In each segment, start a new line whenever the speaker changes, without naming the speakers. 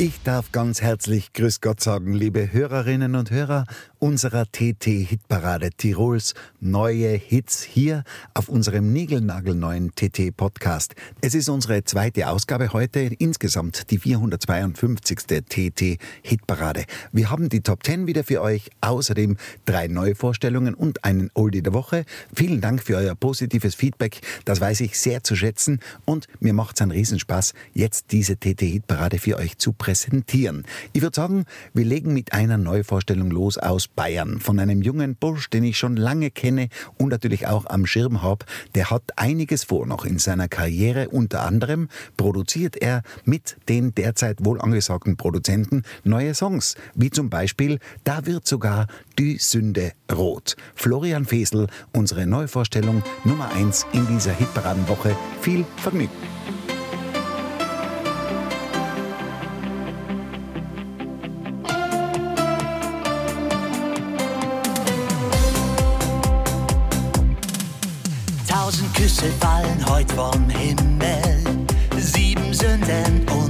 Ich darf ganz herzlich Grüß Gott sagen, liebe Hörerinnen und Hörer unserer TT-Hitparade Tirols neue Hits hier auf unserem niegelnagelneuen TT-Podcast. Es ist unsere zweite Ausgabe heute, insgesamt die 452. TT-Hitparade. Wir haben die Top 10 wieder für euch, außerdem drei neue Vorstellungen und einen Oldie der Woche. Vielen Dank für euer positives Feedback, das weiß ich sehr zu schätzen und mir macht es einen Riesenspaß, jetzt diese TT-Hitparade für euch zu präsentieren. Ich würde sagen, wir legen mit einer Neuvorstellung los aus Bayern von einem jungen Bursch, den ich schon lange kenne und natürlich auch am Schirm habe. Der hat einiges vor noch in seiner Karriere. Unter anderem produziert er mit den derzeit wohl angesagten Produzenten neue Songs, wie zum Beispiel Da wird sogar die Sünde rot. Florian Fesel, unsere Neuvorstellung Nummer 1 in dieser Hitparadenwoche. Viel Vergnügen.
Tausend Küsse fallen heut vom Himmel, sieben Sünden und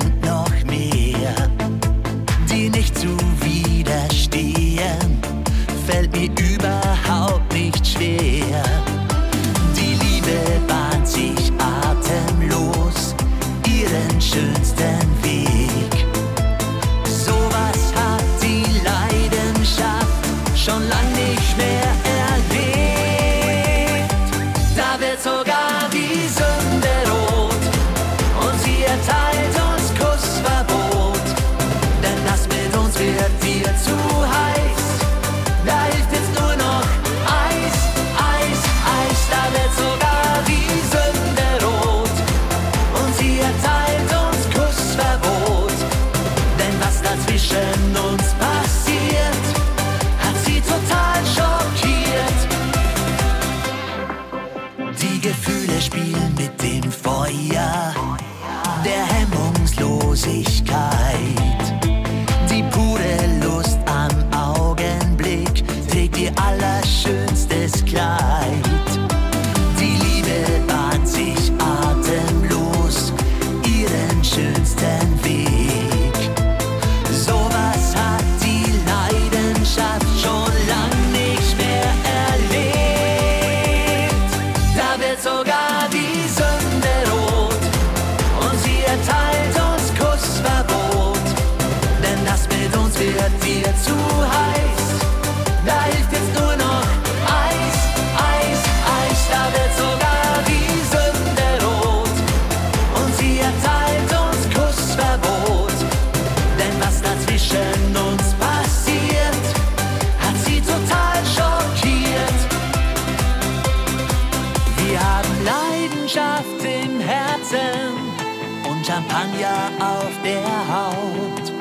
Champagner auf der Haut.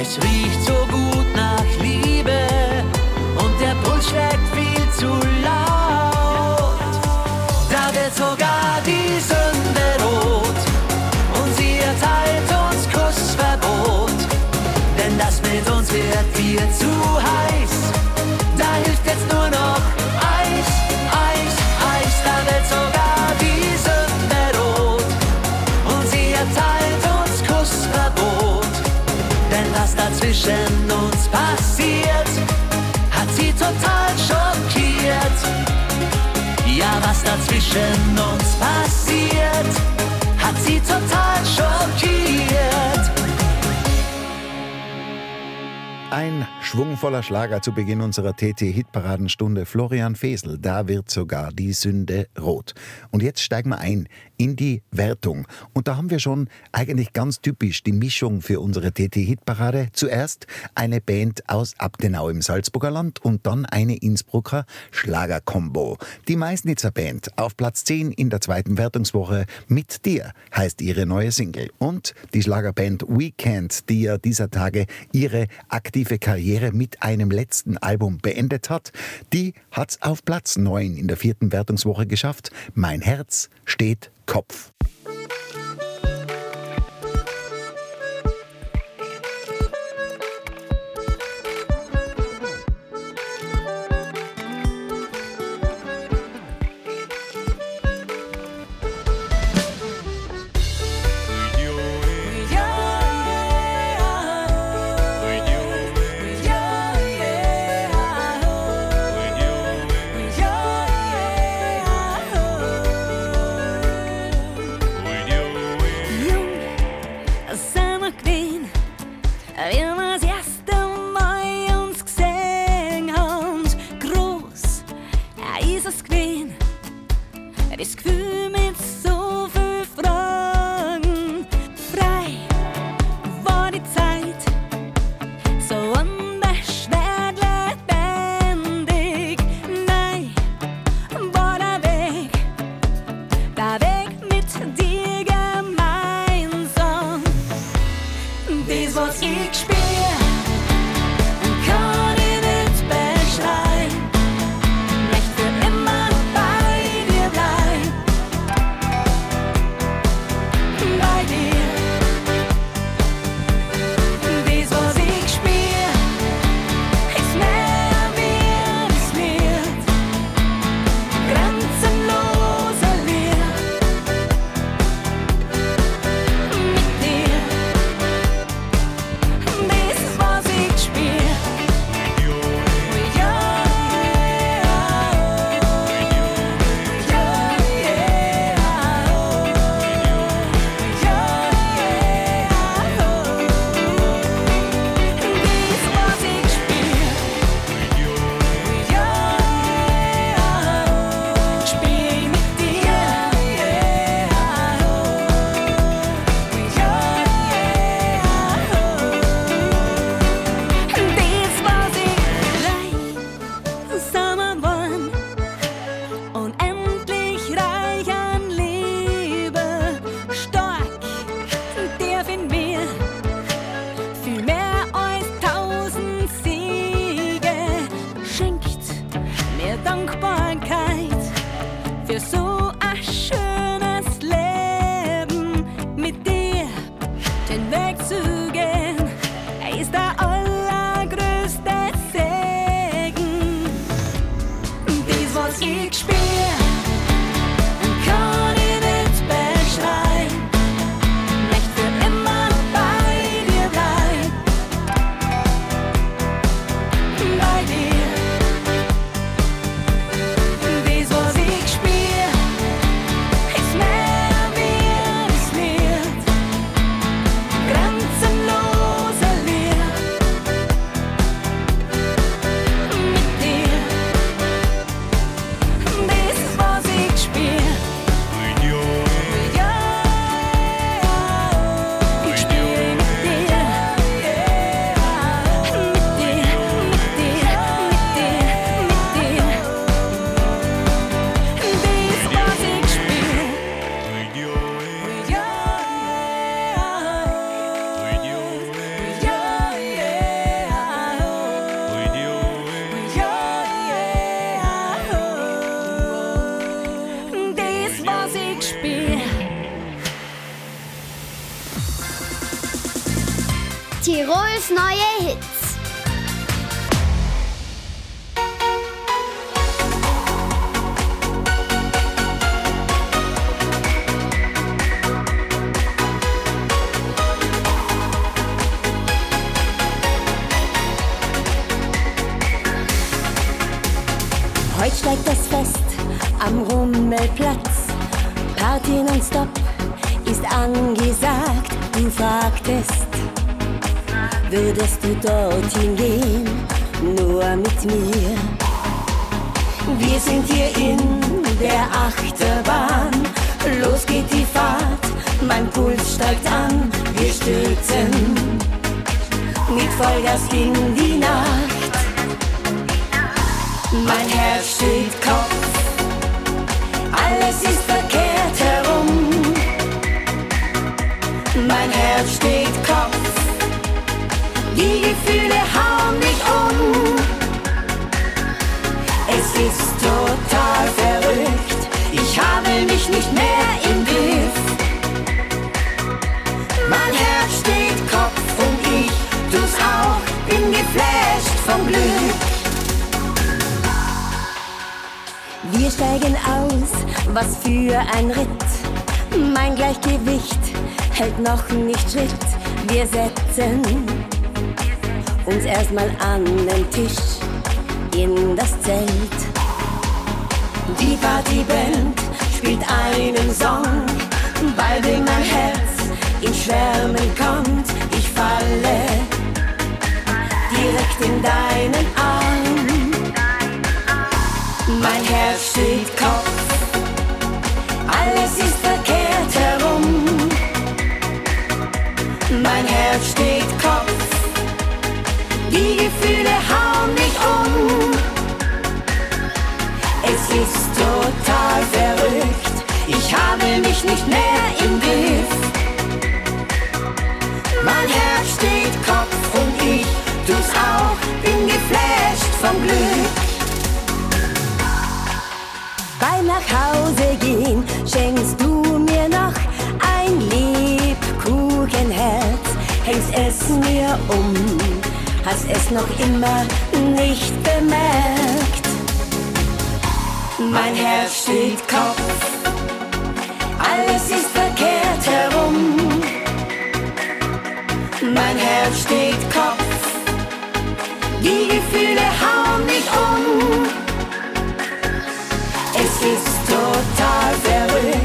Es riecht so gut nach Liebe und der Puls schlägt viel zu laut. Da wird sogar die Sünde rot und sie erteilt uns Kussverbot. Denn das mit uns wird dir zu heiß. Da hilft jetzt nur noch was dazwischen uns passiert, hat sie total schockiert. Ja, was dazwischen uns passiert, hat sie total schockiert.
Ein
schwungvoller Schlager zu Beginn unserer TT-Hitparadenstunde. Florian Fesel, da wird sogar die Sünde rot. Und jetzt steigen wir ein in die Wertung. Und da haben wir schon eigentlich ganz typisch die Mischung für unsere TT-Hitparade. Zuerst eine Band aus Abtenau im Salzburger Land und dann eine Innsbrucker Schlagerkombo. Die Meißnitzer Band auf Platz 10 in der zweiten Wertungswoche mit dir heißt ihre neue Single. Und die Schlagerband Weekend, die ja dieser Tage ihre aktive Karriere mit einem letzten Album beendet hat, die hat's auf Platz 9 in der vierten Wertungswoche geschafft. Mein Herz steht Kopf.
Vom Glück. Wir steigen aus, was für ein Ritt. Mein Gleichgewicht hält noch nicht Schritt. Wir setzen uns erstmal an den Tisch in das Zelt. Die Partyband spielt einen Song, bei dem mein Herz in Schwärmen kommt. Ich falle direkt in deinen Arm. Mein Herz steht Kopf, alles ist verkehrt herum. Mein Herz steht Kopf, die Gefühle hauen mich um. Es ist total verrückt, ich habe mich nicht mehr im Griff. Vom Glück. Beim nach Hause gehen schenkst du mir noch ein Lebkuchenherz, hängst es mir um, hast es noch immer nicht bemerkt. Mein Herz steht Kopf, alles ist verkehrt herum. Mein Herz steht Kopf, die Gefühle hauen mich um. Es ist total verrückt,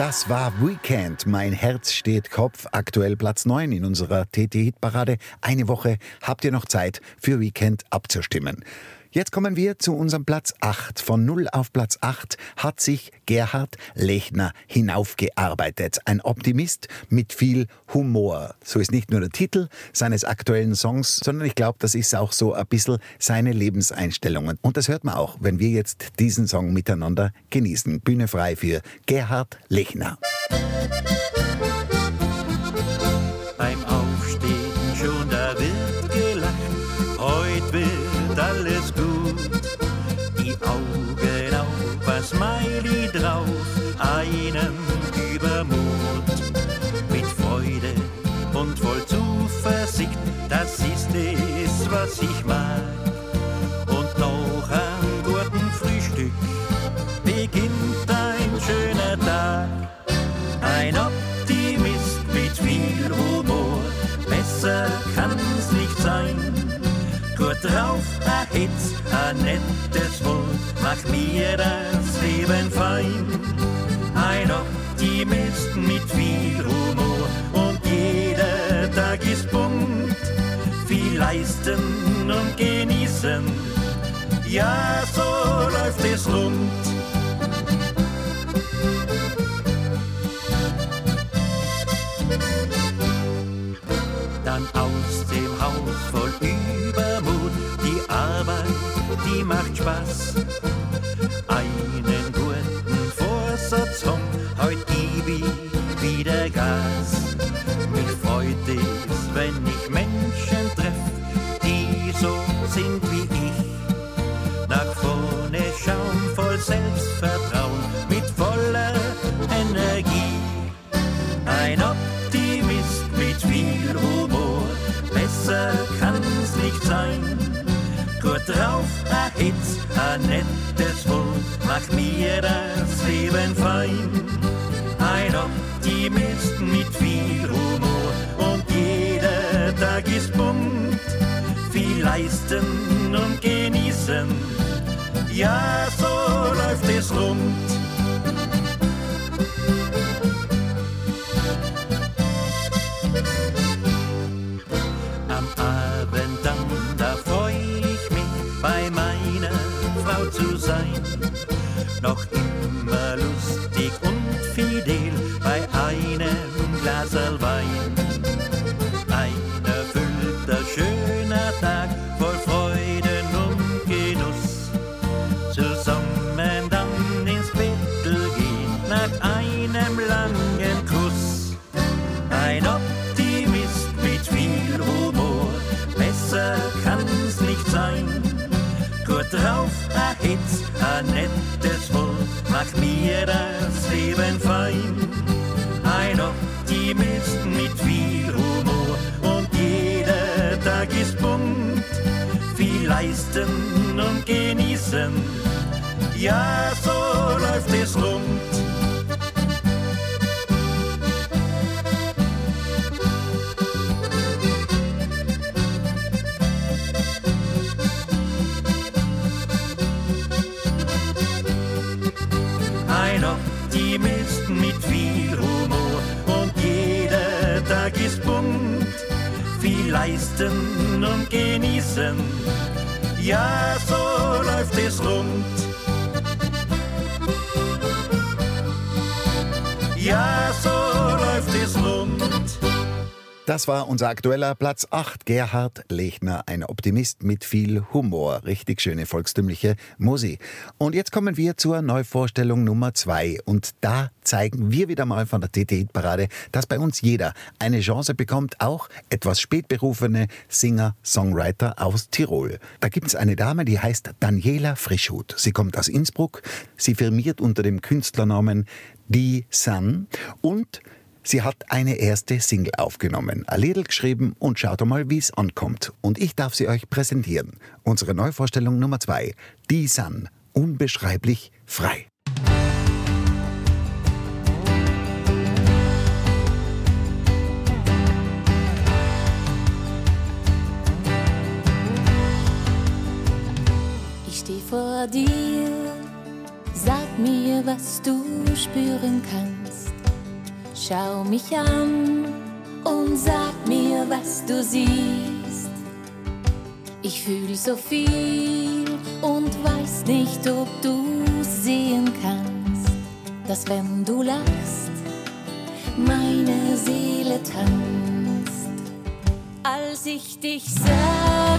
Das war Weekend. Mein Herz steht Kopf. Aktuell Platz 9 in unserer TT-Hitparade. Eine Woche habt ihr noch Zeit, für Weekend abzustimmen. Jetzt kommen wir zu unserem Platz 8. Von 0 auf Platz 8 hat sich Gerhard Lechner hinaufgearbeitet. Ein Optimist mit viel Humor. So ist nicht nur der Titel seines aktuellen Songs, sondern ich glaube, das ist auch so ein bisschen seine Lebenseinstellungen. Und das hört man auch, wenn wir jetzt diesen Song miteinander genießen. Bühne frei für Gerhard Lechner.
Beim das ist es, was ich mag. Und noch am guten Frühstück beginnt ein schöner Tag. Ein Optimist mit viel Humor, besser kann's nicht sein. Gut drauf, ein Hitz, ein nettes Wort, macht mir das Leben fein. Ein Optimist mit viel Humor leisten und genießen, ja, so läuft es rund. dann aus dem Haus voll Übermut. Die Arbeit, die macht Spaß. Leben fein. Ein Optimist mit viel Humor und jeder Tag ist bunt. Viel leisten und genießen, ja, so läuft es rund. Glasel Wein. Ein erfüllter, schöner Tag voll Freuden und Genuss. Zusammen dann ins Bett gehen nach einem langen Kuss. Ein Optimist mit viel Humor, besser kann's nicht sein. Gut drauf, a Hitz, a nettes Wort, macht mir das Leben fein. Ein Optimist mit viel Humor und jeder Tag ist bunt. Viel leisten und genießen, ja, so läuft es rund. Leisten und genießen, ja, so läuft es rund.
Das war unser aktueller Platz 8. Gerhard Lechner, ein Optimist mit viel Humor. Richtig schöne volkstümliche Musik. Und jetzt kommen wir zur Neuvorstellung Nummer 2. Und da zeigen wir wieder mal von der TT-Parade, dass bei uns jeder eine Chance bekommt, auch etwas spätberufene Singer, Songwriter aus Tirol. Da gibt es eine Dame, die heißt Daniela Frischhut. Sie kommt aus Innsbruck. Sie firmiert unter dem Künstlernamen Die Sun und Sie hat eine erste Single aufgenommen, ein Liedl geschrieben und schaut mal, wie es ankommt. Und ich darf sie euch präsentieren. Unsere Neuvorstellung Nummer zwei, Die Sun, unbeschreiblich frei.
Ich steh vor dir, sag mir, was du spüren kannst. Schau mich an und sag mir, was du siehst. Ich fühl so viel und weiß nicht, ob du sehen kannst, dass wenn du lachst, meine Seele tanzt. Als ich dich sah,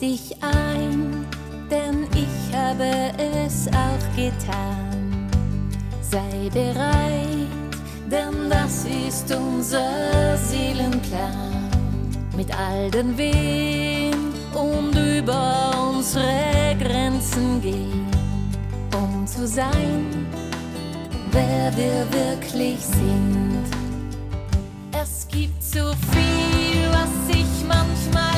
Dich ein, denn ich habe es auch getan. Sei bereit, denn das ist unser Seelenplan. Mit all den Wehen und über unsere Grenzen gehen, um zu sein, wer wir wirklich sind. Es gibt so viel, was ich manchmal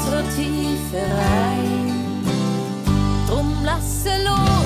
unsere Tiefe rein. Drum lasse los,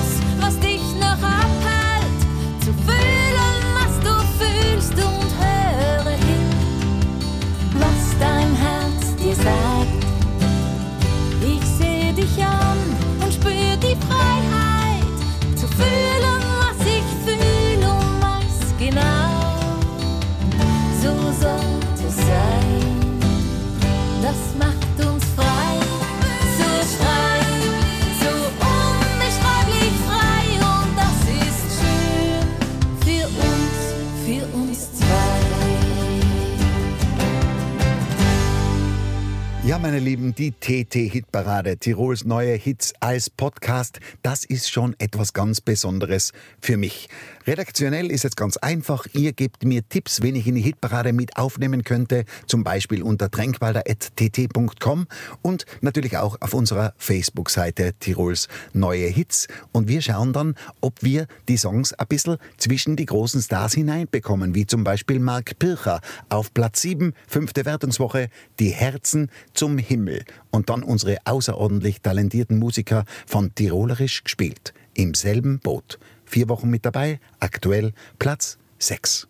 die
TT-Hitparade, Tirols neue Hits als Podcast, das ist schon etwas ganz Besonderes für mich. Redaktionell ist es ganz einfach. Ihr gebt mir Tipps, wen ich in die Hitparade mit aufnehmen könnte, zum Beispiel unter tränkwalder.tt.com und natürlich auch auf unserer Facebook-Seite Tirols neue Hits. Und wir schauen dann, ob wir die Songs ein bisschen zwischen die großen Stars hineinbekommen, wie zum Beispiel Mark Pircher auf Platz 7, fünfte Wertungswoche, Die Herzen zum Himmel. Und dann unsere außerordentlich talentierten Musiker von Tirolerisch gespielt. Im selben Boot. Vier Wochen mit dabei, aktuell Platz 6.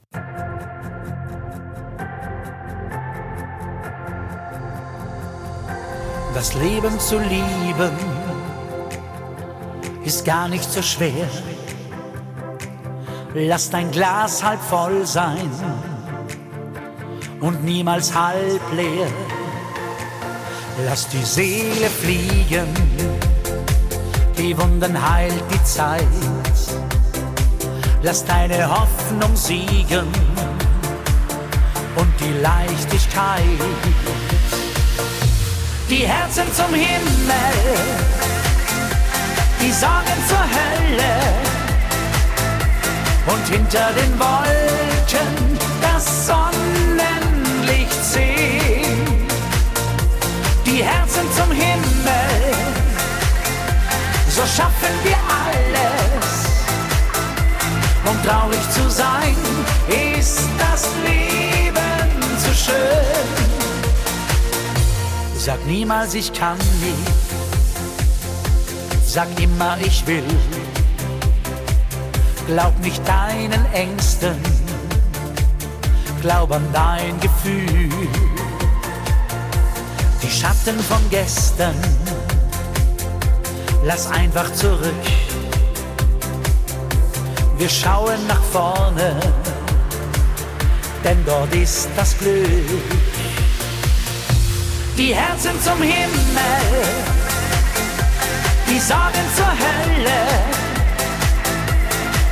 Das Leben zu lieben ist gar nicht so schwer. Lass dein Glas halb voll sein und niemals halb leer. Lass die Seele fliegen, die Wunden heilt die Zeit. Lass deine Hoffnung siegen und die Leichtigkeit die Herzen zum Himmel, die Sorgen zur Hölle und hinter den Wolken das Sonnenlicht sehen. Die Herzen zum Himmel, so schaffen wir alles. Um traurig zu sein, ist das Leben zu schön. Sag niemals, ich kann nicht. Sag immer, ich will. Glaub nicht deinen Ängsten. Glaub an dein Gefühl. Die Schatten von gestern. Lass einfach zurück. Wir schauen nach vorne. Denn dort ist das Glück die Herzen zum Himmel, die Sorgen zur Hölle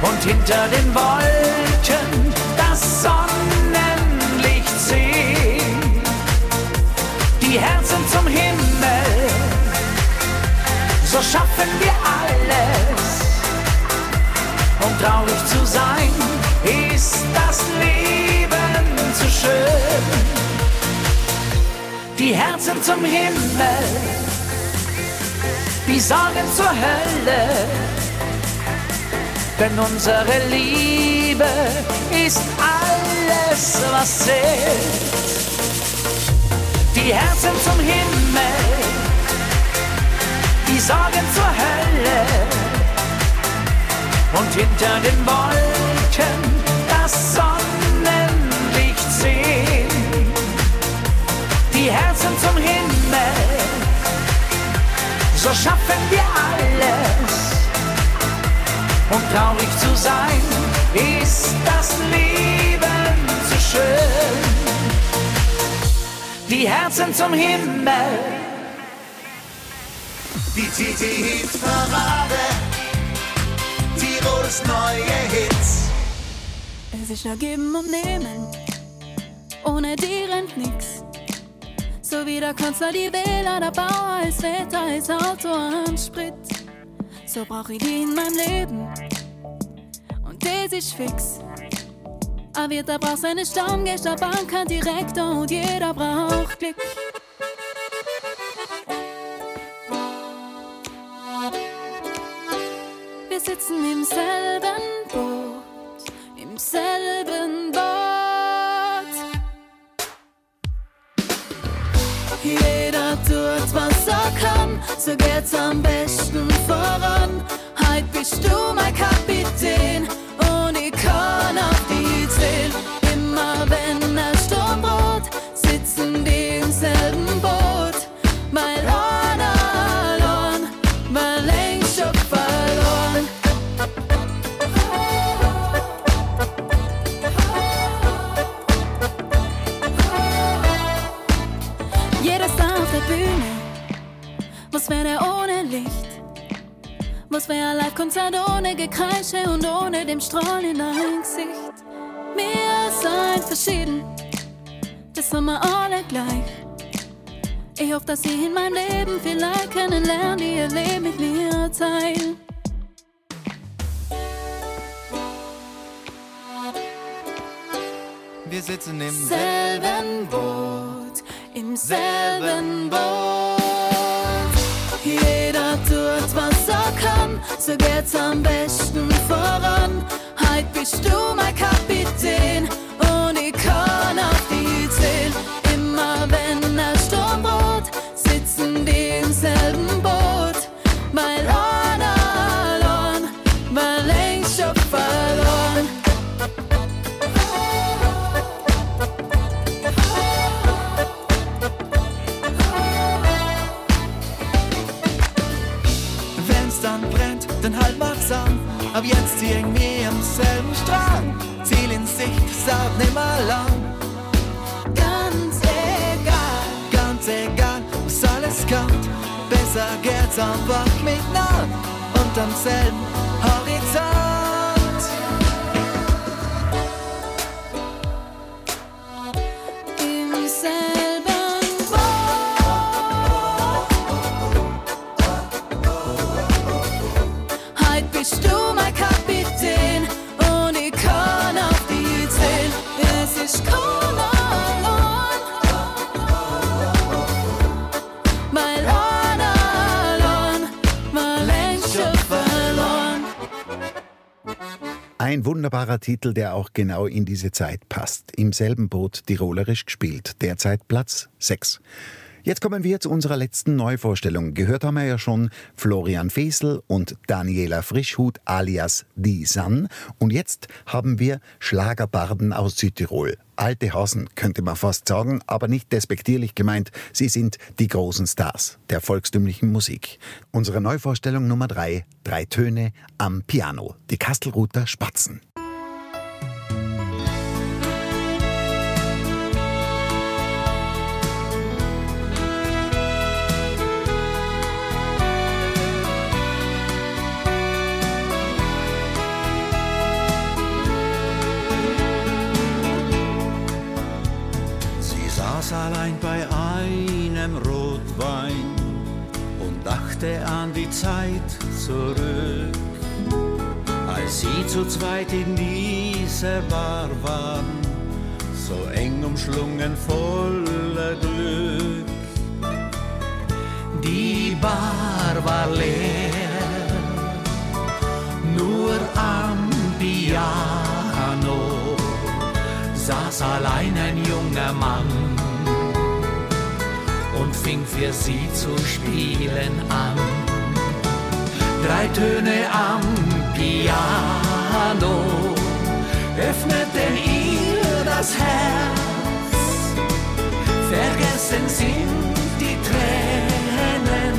und hinter den Wolken das Sonnenlicht sehen. Die Herzen zum Himmel, schaffen wir alles. Um traurig zu sein, ist das Leben zu schön die Herzen zum Himmel, die Sorgen zur Hölle. Denn unsere Liebe ist alles, was zählt. Die Herzen zum Himmel, die Sorgen zur Hölle. Und hinter den Wolken das Sonnenlicht sehen die Herzen zum Himmel. So schaffen wir alles. Um traurig zu sein, ist das Leben zu schön. Die Herzen zum Himmel.
Die TT-Hit-Parade. Tirols neue Hits.
Es ist nur geben und nehmen, ohne die rennt nix. So wie der Kanzler die Wähler, der Bauer, als Väter, als Auto an Sprit. So brauch ich die in meinem Leben und das ist fix.
Avita braucht seine Stammgäste, Bank Direktor und jeder braucht Glück. So geht's am besten voran. Heut bist du Live-Konzert ohne Gekreische und ohne dem Strahlen in dein Gesicht? Wir sind verschieden, das sind wir alle gleich. Ich hoffe, dass ich in meinem Leben vielleicht kennenlerne, die ihr Leben mit mir teilen.
Wir sitzen im
selben Boot, im selben Boot. Jeder so geht's am besten voran. Heut bist du mein Kapitän
Ab jetzt ziehen wir am selben Strang. Ziel in Sicht, saut nimmer lang.
Ganz egal.
Ganz egal, was alles kommt. Besser geht's einfach miteinander und am selben Horizont.
Ein wunderbarer Titel, der auch genau in diese Zeit passt. Im selben Boot tirolerisch gespielt. Derzeit Platz 6. Jetzt kommen wir zu unserer letzten Neuvorstellung. Gehört haben wir ja schon Florian Fesel und Daniela Frischhut alias Die San. Und jetzt haben wir Schlagerbarden aus Südtirol. Alte Hasen, könnte man fast sagen, aber nicht despektierlich gemeint. Sie sind die großen Stars der volkstümlichen Musik. Unsere Neuvorstellung Nummer drei, drei Töne am Piano. Die Kastelruther Spatzen.
Allein bei einem Rotwein und dachte an die Zeit zurück, als sie zu zweit in dieser Bar waren, so eng umschlungen voller Glück. Die Bar war leer, nur am Piano saß allein ein junger Mann fing für sie zu spielen an. Drei Töne am Piano öffneten ihr das Herz. Vergessen sind die Tränen,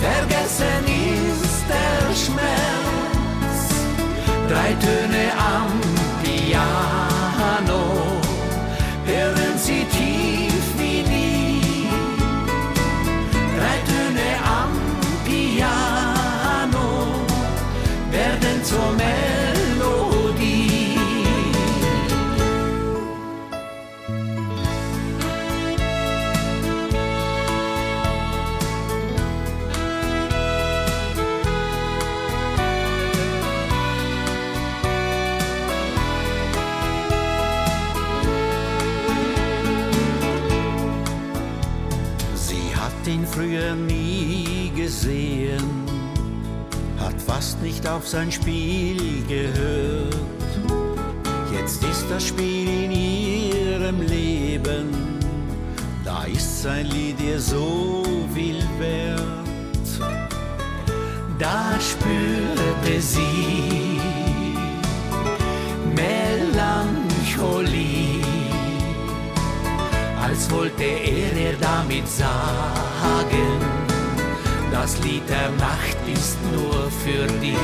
vergessen ist der Schmerz. Drei Töne am auf sein Spiel gehört. Jetzt ist das Spiel in ihrem Leben, da ist sein Lied ihr so viel wert. Da spürte sie Melancholie, als wollte er ihr damit sagen, das Lied der Nacht ist nur für dich.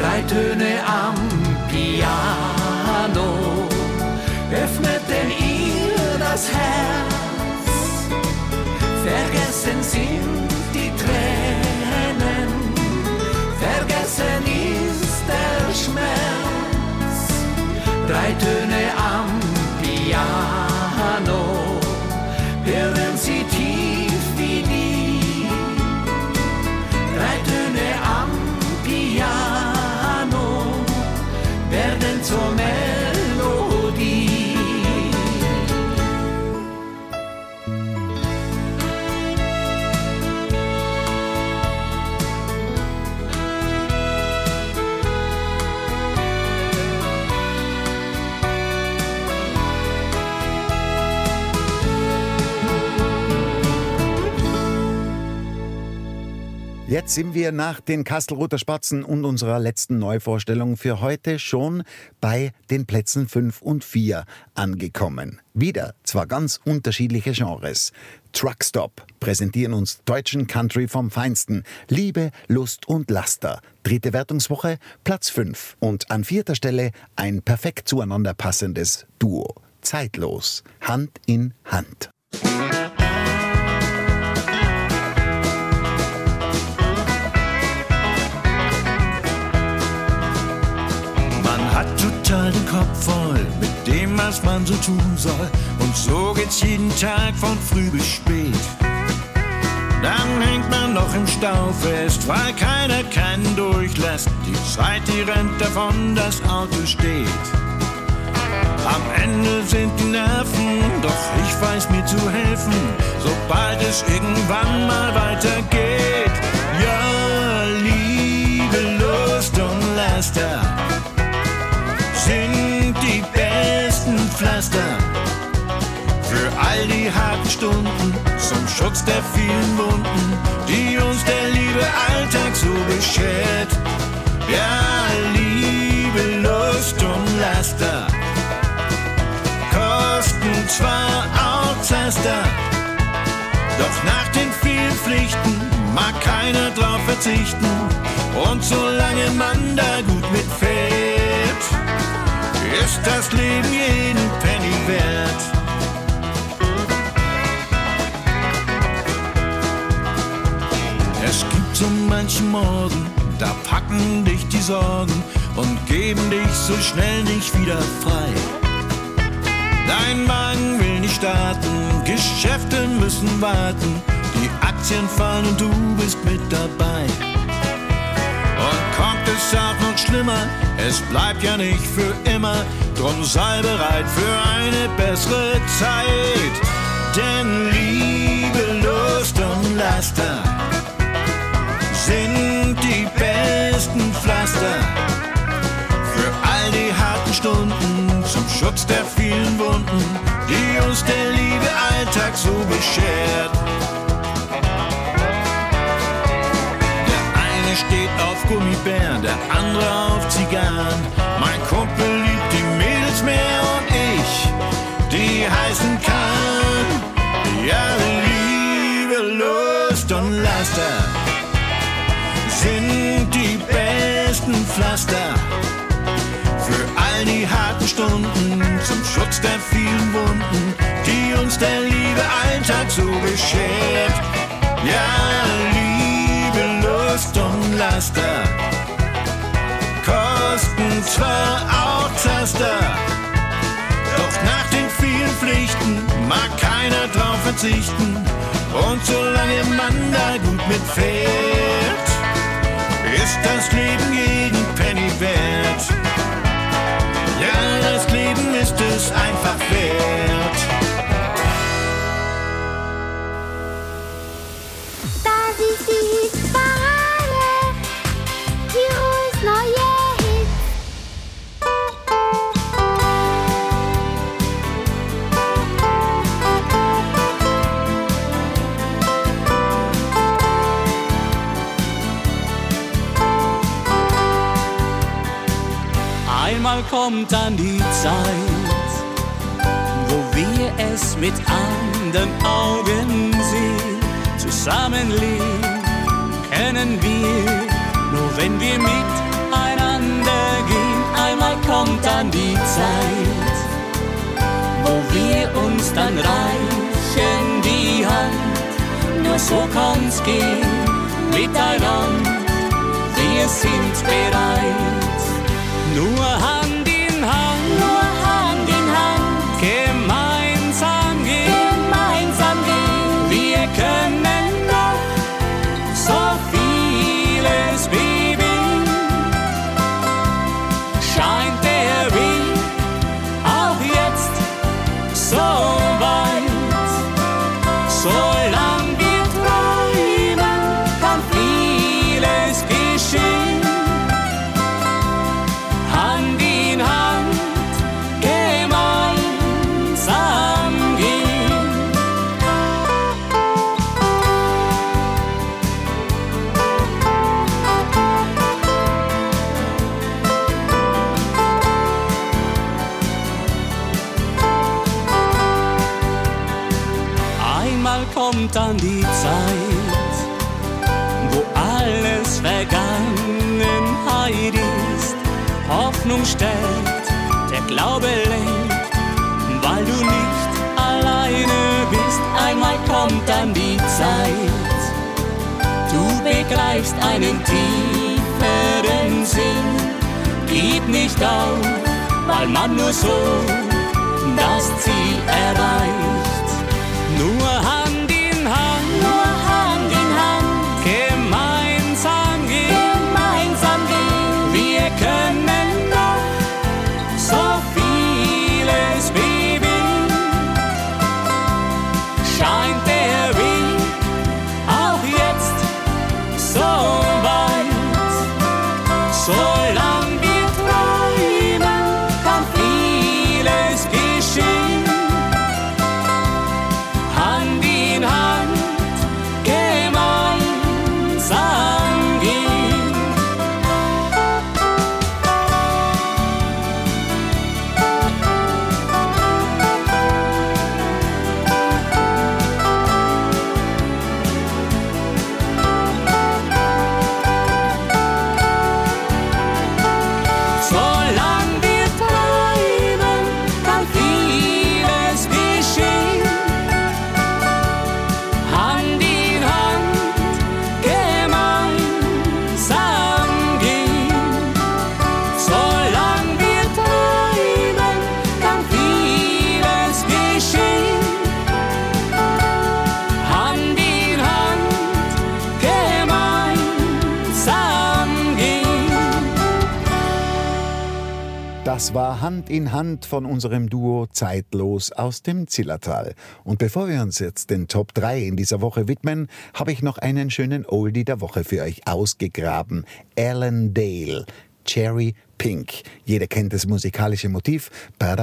Drei Töne am Piano öffneten ihr das Herz. Vergessen sind
Jetzt sind wir nach den Kastelruther Spatzen und unserer letzten Neuvorstellung für heute schon bei den Plätzen 5 und 4 angekommen. Wieder zwar ganz unterschiedliche Genres. Truckstop präsentieren uns deutschen Country vom Feinsten. Liebe, Lust und Laster. Dritte Wertungswoche, Platz 5. Und an vierter Stelle ein perfekt zueinander passendes Duo. Zeitlos. Hand in Hand.
Kopf voll mit dem, was man so tun soll. Und so geht's jeden Tag von früh bis spät. Dann hängt man noch im Stau fest, weil keiner keinen durchlässt. Die Zeit, die rennt davon, das Auto steht. Am Ende sind die Nerven, doch ich weiß mir zu helfen, sobald es irgendwann mal weitergeht. Ja, Liebe, Lust und Laster Pflaster für all die harten Stunden zum Schutz der vielen Wunden, die uns der liebe Alltag so beschert. Ja, Liebe, Lust und Laster kosten zwar auch Zaster, doch nach den vielen Pflichten mag keiner drauf verzichten. Und solange man da gut mitfährt, ist das Leben jeden Penny wert. Es gibt so manchen Morgen, da packen dich die Sorgen und geben dich so schnell nicht wieder frei. Dein Wagen will nicht starten, Geschäfte müssen warten, die Aktien fallen und du bist mit dabei. Es auch noch schlimmer, es bleibt ja nicht für immer, drum sei bereit für eine bessere Zeit. Denn Liebe, Lust und Laster sind die besten Pflaster für all die harten Stunden zum Schutz der vielen Wunden, die uns der liebe Alltag so beschert. Steht auf Gummibären, der andere auf Zigarren. Mein Kumpel liebt die Mädels mehr und ich, die heißen Kahn. Ja, Liebe, Lust und Laster sind die besten Pflaster für all die harten Stunden zum Schutz der vielen Wunden, die uns der liebe Alltag so beschert. Ja, Liebe, Lust und Laster kosten zwar auch Zaster, doch nach den vielen Pflichten mag keiner drauf verzichten. Und solange man da gut mitfährt, ist das Leben jeden Penny wert. Ja, das Leben ist es einfach wert.
Das ist die
Einmal kommt dann die Zeit, wo wir es mit anderen Augen sehen. Zusammenleben können wir, nur wenn wir miteinander gehen. Einmal kommt dann die Zeit, wo wir uns dann reichen die Hand. Nur so kann's gehen miteinander. Wir sind bereit. Nur Glaube lenkt, weil du nicht alleine bist. Einmal kommt dann die Zeit, du begreifst einen tieferen Sinn. Gib nicht auf, weil man nur so
war Hand in Hand von unserem Duo Zeitlos aus dem Zillertal. Und bevor wir uns jetzt den Top 3 in dieser Woche widmen, habe ich noch einen schönen Oldie der Woche für euch ausgegraben. Alan Dale, Cherry Pink. Jeder kennt das musikalische Motiv. Das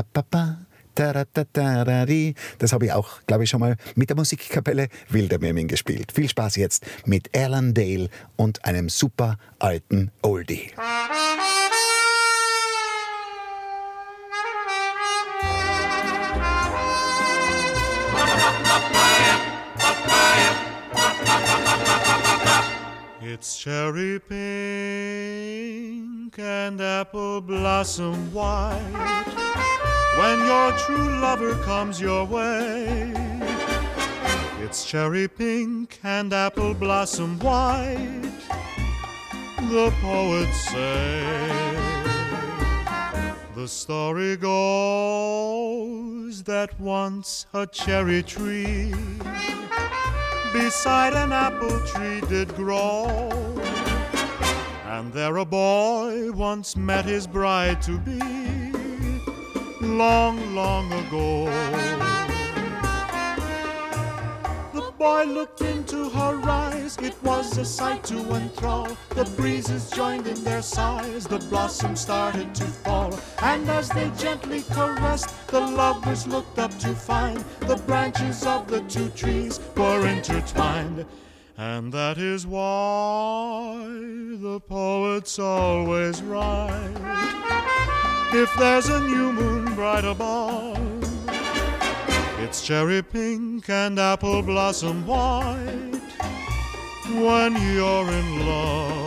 habe ich auch, glaube ich, schon mal mit der Musikkapelle Wildermirmin gespielt. Viel Spaß jetzt mit Alan Dale und einem super alten Oldie.
It's cherry pink and apple blossom white when your true lover comes your way. It's cherry pink and apple blossom white, the poets say. The story goes that once a cherry tree beside an apple tree did grow. And there a boy once met his bride to be long, long ago. Boy looked into her eyes. It was a sight to enthrall. The breezes joined in their sighs. The blossoms started to fall. And as they gently caressed, the lovers looked up to find the branches of the two trees were intertwined. And that is why the poets always write if there's a new moon bright above, it's cherry pink and apple blossom white when you're in love.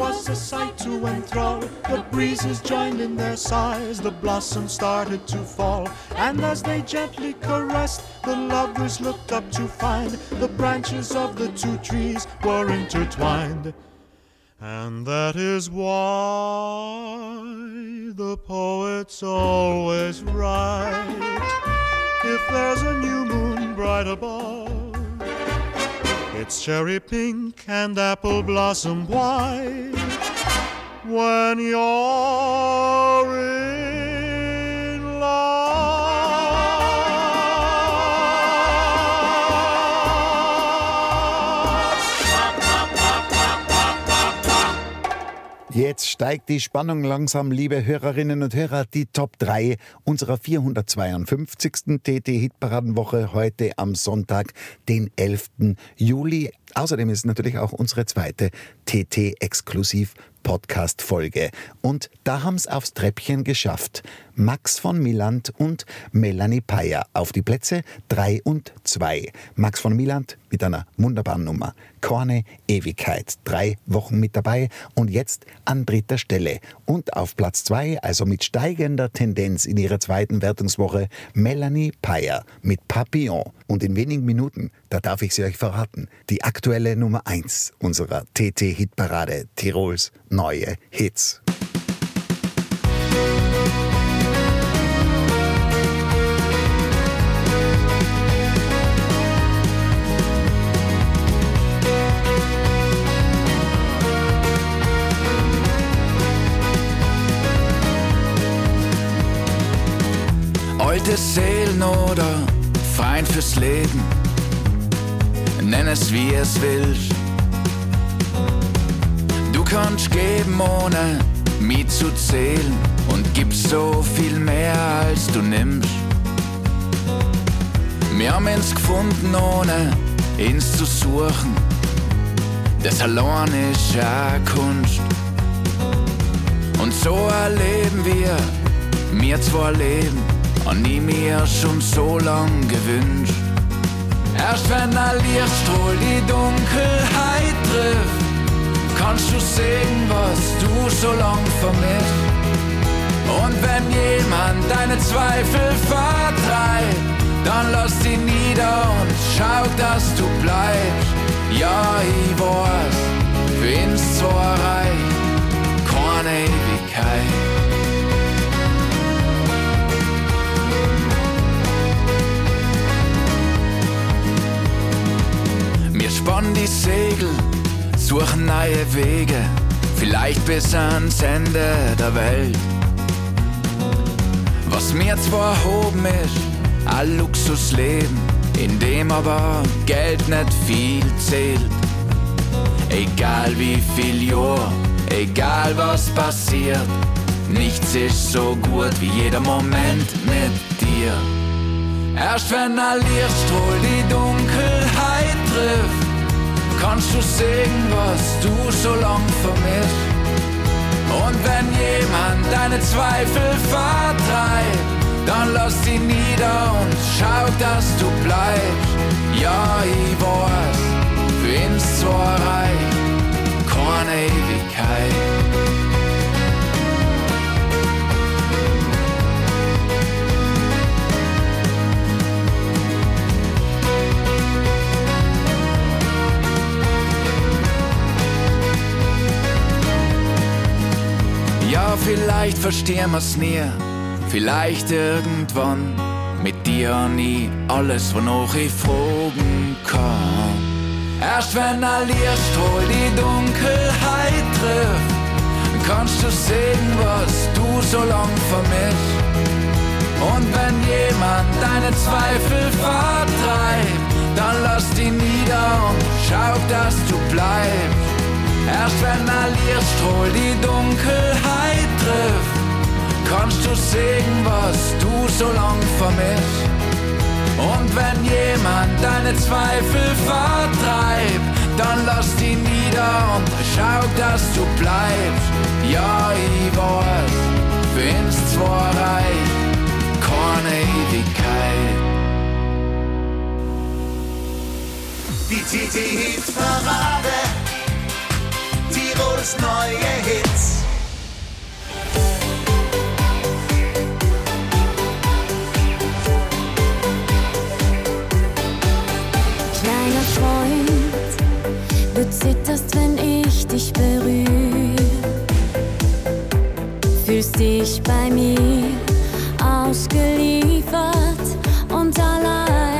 Was a sight to enthrall. The breezes joined in their sighs, the blossoms started to fall. And as they gently caressed, the lovers looked up to find the branches of the two trees were intertwined. And that is why the poets always write if there's a new moon bright above. It's cherry pink and apple blossom white. When you're in
Jetzt steigt die Spannung langsam, liebe Hörerinnen und Hörer. Die Top 3 unserer 452. TT-Hitparadenwoche heute am Sonntag, den 11. Juli. Außerdem ist natürlich auch unsere zweite TT-Exklusiv Podcast-Folge. Und da haben es aufs Treppchen geschafft. Max von Milland und Melanie Payer auf die Plätze 3 und 2. Max von Milland mit einer wunderbaren Nummer. Korne Ewigkeit. Drei Wochen mit dabei und jetzt an dritter Stelle. Und auf Platz 2, also mit steigender Tendenz in ihrer zweiten Wertungswoche, Melanie Payer mit Papillon. Und in wenigen Minuten, da darf ich sie euch verraten, die aktuelle Nummer 1 unserer TT-Hitparade Tirols neue Hits.
Alte Seelen oder Feind fürs Leben, nenn es wie es willst. Kannst geben ohne mich zu zählen und gibst so viel mehr als du nimmst. Wir haben uns gefunden ohne ins zu suchen, das allein ist ja Kunst. Und so erleben wir, mir zwar leben, und nie mir schon so lang gewünscht. Erst wenn ein Lichtstrahl die Dunkelheit trifft, kannst du sehen, was du so lang vermisst. Und wenn jemand deine Zweifel vertreibt, dann lass sie nieder und schau, dass du bleibst. Ja, ich weiß, für uns zwar reicht keine Ewigkeit. Wir spannen die Segel, suchen neue Wege, vielleicht bis ans Ende der Welt. Was mir zwar erhoben ist, ein Luxusleben, in dem aber Geld nicht viel zählt. Egal wie viel Jahr, egal was passiert, nichts ist so gut wie jeder Moment mit dir. Erst wenn ein Lichtstrahl die Dunkelheit trifft, kannst du sehen, was du so lang vermisst. Und wenn jemand deine Zweifel vertreibt, dann lass sie nieder und schau, dass du bleibst. Ja, ich weiß, für uns zwar keine Ewigkeit. Vielleicht verstehen wir's nie, vielleicht irgendwann. Mit dir nie alles, wonach ich fragen kann. Erst wenn ein Lichtstrahl die Dunkelheit trifft, kannst du sehen, was du so lang vermisst. Und wenn jemand deine Zweifel vertreibt, dann lass die nieder und schau, dass du bleibst. Erst wenn ein Lichtstrahl die Dunkelheit trifft, kannst du sehen, was du so lang vermisst. Und wenn jemand deine Zweifel vertreibt, dann lass die nieder und schau, dass du bleibst. Ja, ich weiß, find's zwar reich, keine Ewigkeit.
Die TT-Hit-Parade. Tirols neue Hits.
Kleiner Freund, du zitterst, wenn ich dich berühre. Fühlst dich bei mir ausgeliefert und allein.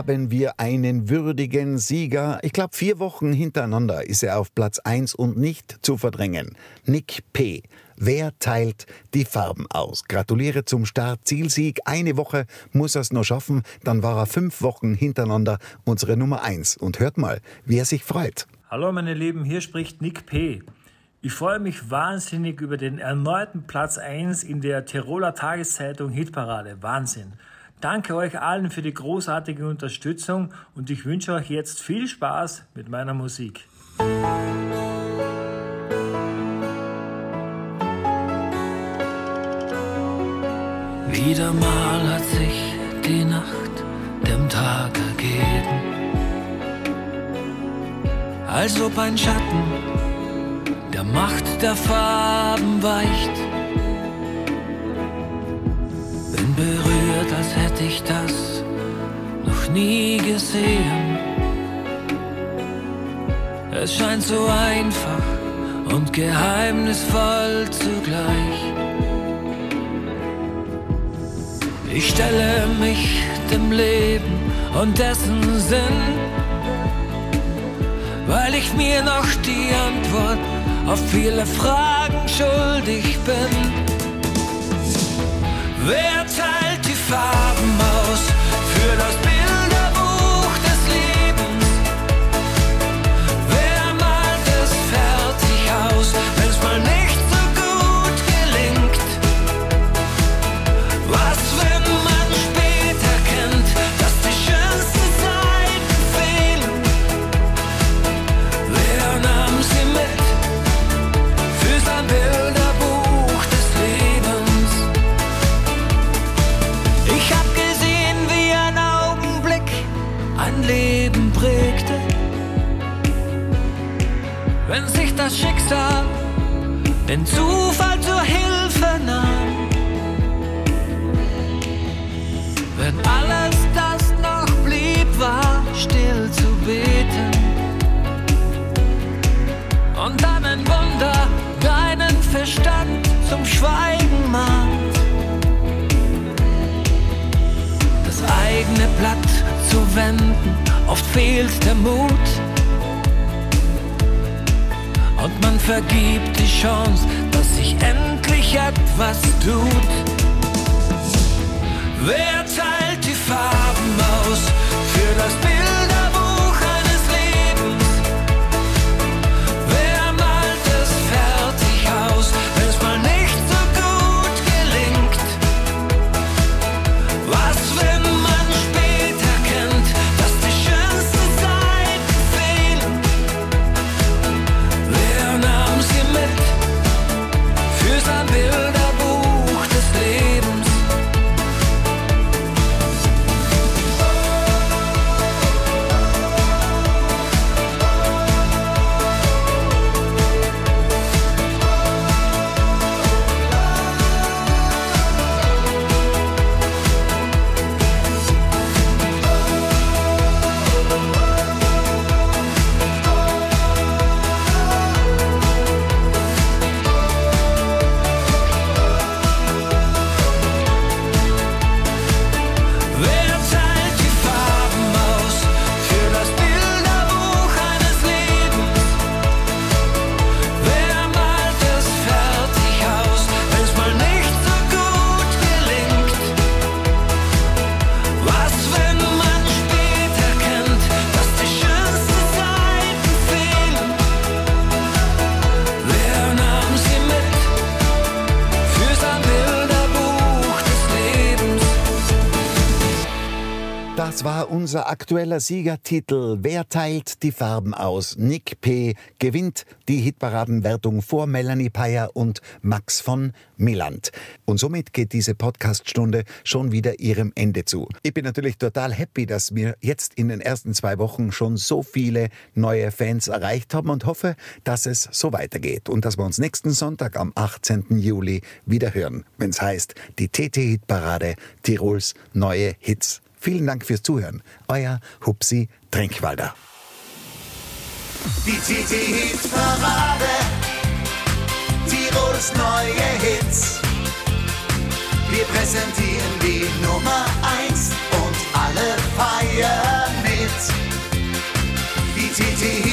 Haben wir einen würdigen Sieger. Ich glaube, vier Wochen hintereinander ist er auf Platz 1 und nicht zu verdrängen. Nick P. Wer teilt die Farben aus? Gratuliere zum Start-Zielsieg. Eine Woche muss er es noch schaffen. Dann war er fünf Wochen hintereinander unsere Nummer 1. Und hört mal, wie er sich freut.
Hallo meine Lieben, hier spricht Nick P. Ich freue mich wahnsinnig über den erneuten Platz 1 in der Tiroler Tageszeitung Hitparade. Wahnsinn. Danke euch allen für die großartige Unterstützung und ich wünsche euch jetzt viel Spaß mit meiner Musik.
Wieder mal hat sich die Nacht dem Tag ergeben, als ob ein Schatten der Macht der Farben weicht. Bin berührt, als hätte ich das noch nie gesehen. Es scheint so einfach und geheimnisvoll zugleich. Ich stelle mich dem Leben und dessen Sinn, weil ich mir noch die Antwort auf viele Fragen schuldig bin. Wer teilt die das Schicksal den Zufall zur Hilfe nahm. Wenn alles, das noch blieb, war still zu beten. Und dann ein Wunder deinen Verstand zum Schweigen mahnt. Das eigene Blatt zu wenden, oft fehlt der Mut. Vergibt die Chance, dass sich endlich etwas tut. Wer teilt die Farben aus für das Bilderbuch
unser aktueller Siegertitel. Wer teilt die Farben aus? Nick P. gewinnt die Hitparadenwertung vor Melanie Payer und Max von Milland. Und somit geht diese Podcaststunde schon wieder ihrem Ende zu. Ich bin natürlich total happy, dass wir jetzt in den ersten zwei Wochen schon so viele neue Fans erreicht haben und hoffe, dass es so weitergeht und dass wir uns nächsten Sonntag am 18. Juli wieder hören, wenn es heißt, die TT-Hitparade Tirols neue Hits. Vielen Dank fürs Zuhören. Euer Hupsi Trinkwalder.
Die TT Hitparade. Tirols neue Hits. Wir präsentieren die Nummer 1 und alle feiern mit. Die TT Hitparade.